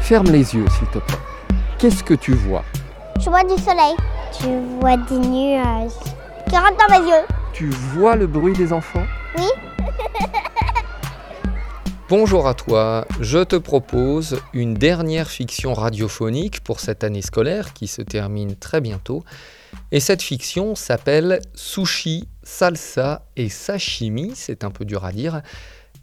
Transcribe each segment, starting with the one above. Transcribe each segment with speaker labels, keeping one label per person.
Speaker 1: Ferme les yeux, s'il te plaît. Qu'est-ce que tu vois?
Speaker 2: Je vois du soleil. Tu vois des nuages qui rentrent dans mes yeux.
Speaker 1: Tu vois le bruit des enfants?
Speaker 2: Oui.
Speaker 1: Bonjour à toi, je te propose une dernière fiction radiophonique pour cette année scolaire qui se termine très bientôt. Et cette fiction s'appelle Sushi, Salsa et Sashimi, c'est un peu dur à dire.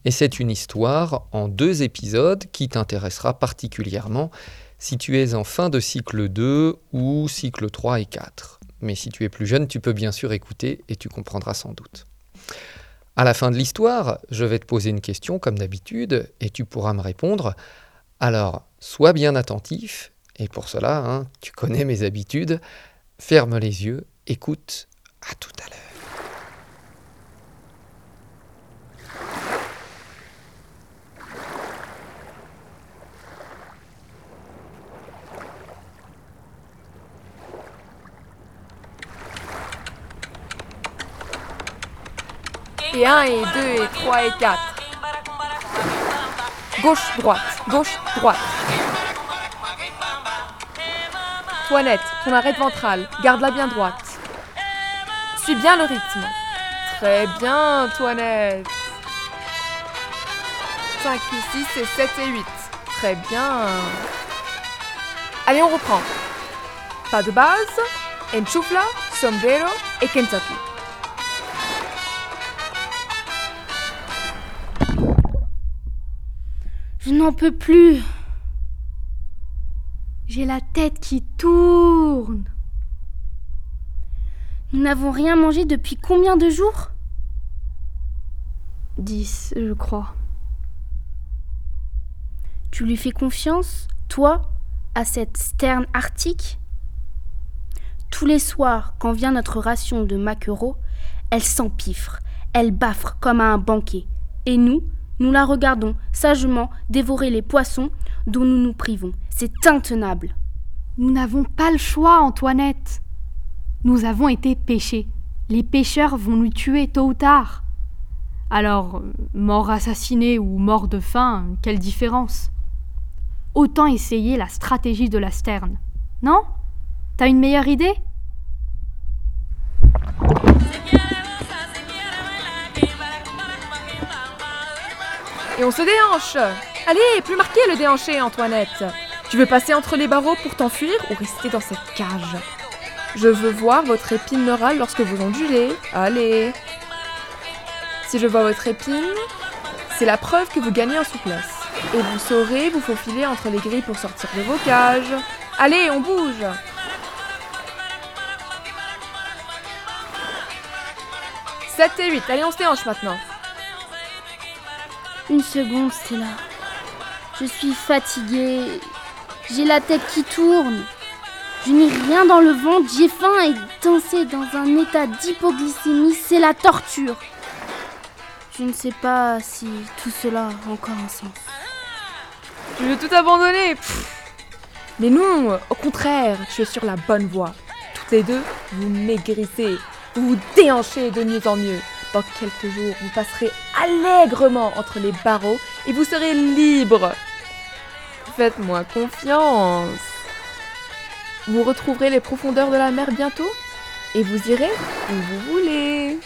Speaker 1: Et c'est une histoire en deux épisodes qui t'intéressera particulièrement si tu es en fin de cycle 2 ou cycle 3 et 4. Mais si tu es plus jeune, tu peux bien sûr écouter et tu comprendras sans doute. À la fin de l'histoire, je vais te poser une question comme d'habitude et tu pourras me répondre. Alors, sois bien attentif et pour cela, hein, tu connais mes habitudes. Ferme les yeux, écoute, à tout à l'heure.
Speaker 3: Et 1 et 2 et 3 et 4. Gauche, droite, gauche, droite. Toinette, ton arrête ventrale, garde-la bien droite. Suis bien le rythme. Très bien, Toinette. 5 et 6 et 7 et 8. Très bien. Allez, on reprend. Pas de base, enchufla, sombrero et Kentucky.
Speaker 4: Je n'en peux plus. J'ai la tête qui tourne. Nous n'avons rien mangé depuis combien de jours? Dix, je crois. Tu lui fais confiance, toi, à cette sterne arctique? Tous les soirs, quand vient notre ration de maquereaux, elle s'empiffre, elle baffre comme à un banquet. Et nous, nous la regardons sagement dévorer les poissons dont nous nous privons. C'est intenable.
Speaker 5: Nous n'avons pas le choix, Antoinette. Nous avons été pêchés. Les pêcheurs vont nous tuer tôt ou tard. Alors, mort assassiné ou mort de faim, quelle différence? Autant essayer la stratégie de la sterne. Non? T'as une meilleure idée?
Speaker 3: On se déhanche. Allez, plus marqué le déhanché, Antoinette. Tu veux passer entre les barreaux pour t'enfuir ou rester dans cette cage? Je veux voir votre épine neurale lorsque vous ondulez. Allez. Si je vois votre épine, c'est la preuve que vous gagnez en souplesse. Et vous saurez vous faufiler entre les grilles pour sortir de vos cages. Allez, on bouge « 7 et 8, allez on se déhanche maintenant
Speaker 4: Une seconde, Stella. Je suis fatiguée. J'ai la tête qui tourne. Je n'ai rien dans le ventre, j'ai faim et danser dans un état d'hypoglycémie, c'est la torture. Je ne sais pas si tout cela a encore un sens.
Speaker 3: Tu veux tout abandonner? Mais non, au contraire, tu es sur la bonne voie. Toutes les deux, vous maigrissez, vous vous déhanchez de mieux en mieux. Dans quelques jours, vous passerez allègrement entre les barreaux et vous serez libre. Faites-moi confiance. Vous retrouverez les profondeurs de la mer bientôt et vous irez où vous voulez.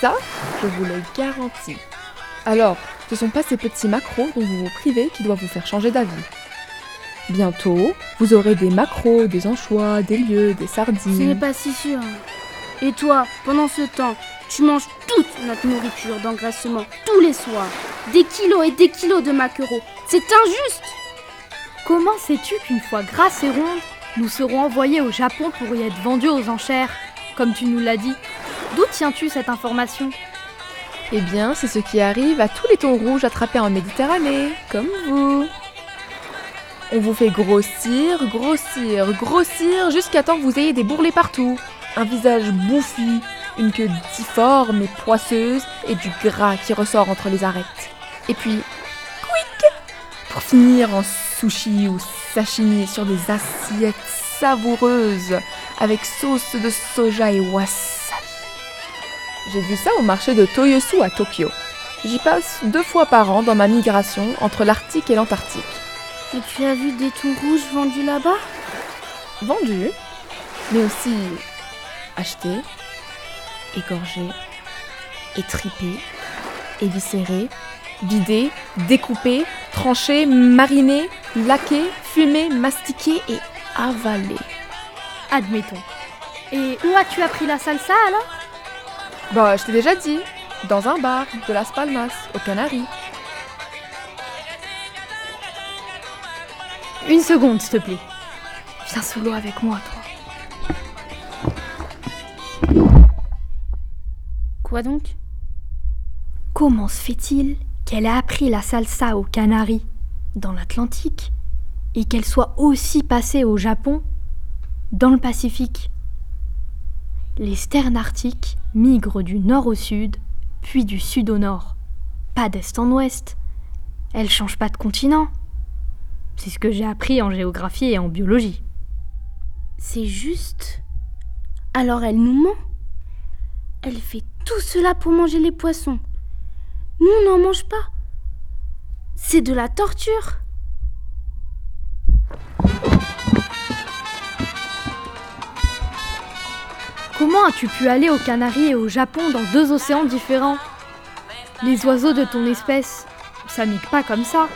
Speaker 3: Ça, je vous le garantis. Alors, ce sont pas ces petits macros dont vous vous privez qui doivent vous faire changer d'avis. Bientôt, vous aurez des macros, des anchois, des lieux, des
Speaker 4: Ce
Speaker 3: sardines.
Speaker 4: n'est pas si sûr. Et toi, pendant ce temps, tu manges toute notre nourriture d'engraissement tous les soirs. Des kilos et des kilos de maquereaux. C'est injuste
Speaker 5: Comment sais-tu qu'une fois grasse et ronde, nous serons envoyés au Japon pour y être vendus aux enchères, comme tu nous l'as dit? D'où tiens-tu cette information?
Speaker 3: Eh bien, c'est ce qui arrive à tous les thons rouges attrapés en Méditerranée, comme vous. On vous fait grossir, grossir, grossir jusqu'à temps que vous ayez des bourrelets partout, un visage bouffi, une queue difforme et poisseuse et du gras qui ressort entre les arêtes. Et puis, quick Pour finir en sushi ou sashimi sur des assiettes savoureuses avec sauce de soja et wasabi. J'ai vu ça au marché de Toyosu à Tokyo. J'y passe deux fois par an dans ma migration entre l'Arctique et l'Antarctique.
Speaker 4: Et tu as vu des thons rouges vendus là-bas?
Speaker 3: Vendus, mais aussi achetés, égorgés, étripés, éviscérés, bidés, découpés, tranchés, marinés, laqués, fumés, mastiqués et avalés.
Speaker 5: Admettons. Et où as-tu appris la salsa alors?
Speaker 3: Bah, je t'ai déjà dit, dans un bar de Las Palmas, aux Canaries.
Speaker 5: Une seconde, s'il te plaît. Viens sous l'eau avec moi, toi.
Speaker 4: Quoi donc?
Speaker 5: Comment se fait-il qu'elle a appris la salsa aux Canaries, dans l'Atlantique, et qu'elle soit aussi passée au Japon, dans le Pacifique? Les sternes arctiques migrent du nord au sud, puis du sud au nord. Pas d'est en ouest. Elles changent pas de continent. C'est ce que j'ai appris en géographie et en biologie.
Speaker 4: C'est juste? Alors elle nous ment? Elle fait tout cela pour manger les poissons. Nous, on n'en mange pas. C'est de la torture.
Speaker 5: Comment as-tu pu aller aux Canaries et au Japon dans deux océans différents? Les oiseaux de ton espèce, ça migue pas comme ça.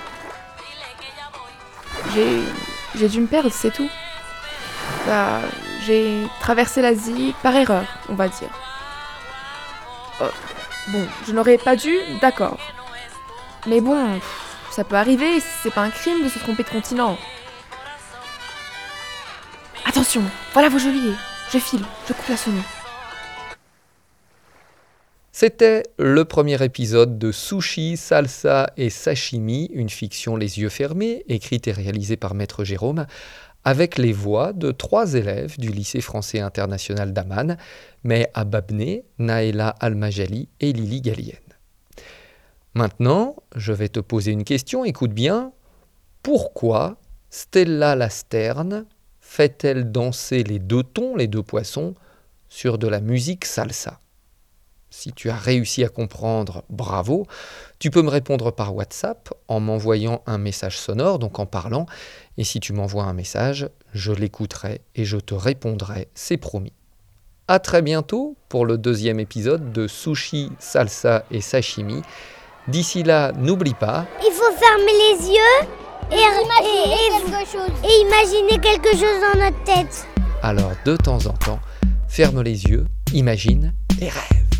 Speaker 3: J'ai. J'ai dû me perdre, c'est tout. Bah, j'ai traversé l'Asie par erreur, on va dire. Oh, bon, je n'aurais pas dû, d'accord. Mais bon, ça peut arriver, c'est pas un crime de se tromper de continent. Attention, voilà vos geôliers. Je file, je coupe la sonnerie.
Speaker 1: C'était le premier épisode de Sushi, Salsa et Sashimi, une fiction les yeux fermés, écrite et réalisée par Maître Jérôme, avec les voix de trois élèves du lycée français international d'Amman, mais à Almajali et Lily Gallienne. Maintenant, je vais te poser une question, écoute bien. Pourquoi Stella Lasterne fait-elle danser les deux tons, les deux poissons, sur de la musique salsa? Si tu as réussi à comprendre, bravo. Tu peux me répondre par WhatsApp en m'envoyant un message sonore, donc en parlant. Et si tu m'envoies un message, je l'écouterai et je te répondrai, c'est promis. À très bientôt pour le deuxième épisode de Sushi, Salsa et Sashimi. D'ici là, n'oublie pas.
Speaker 2: Il faut fermer les yeux et, et, et, et imaginer quelque chose dans notre tête.
Speaker 1: Alors, de temps en temps, ferme les yeux, imagine et rêve.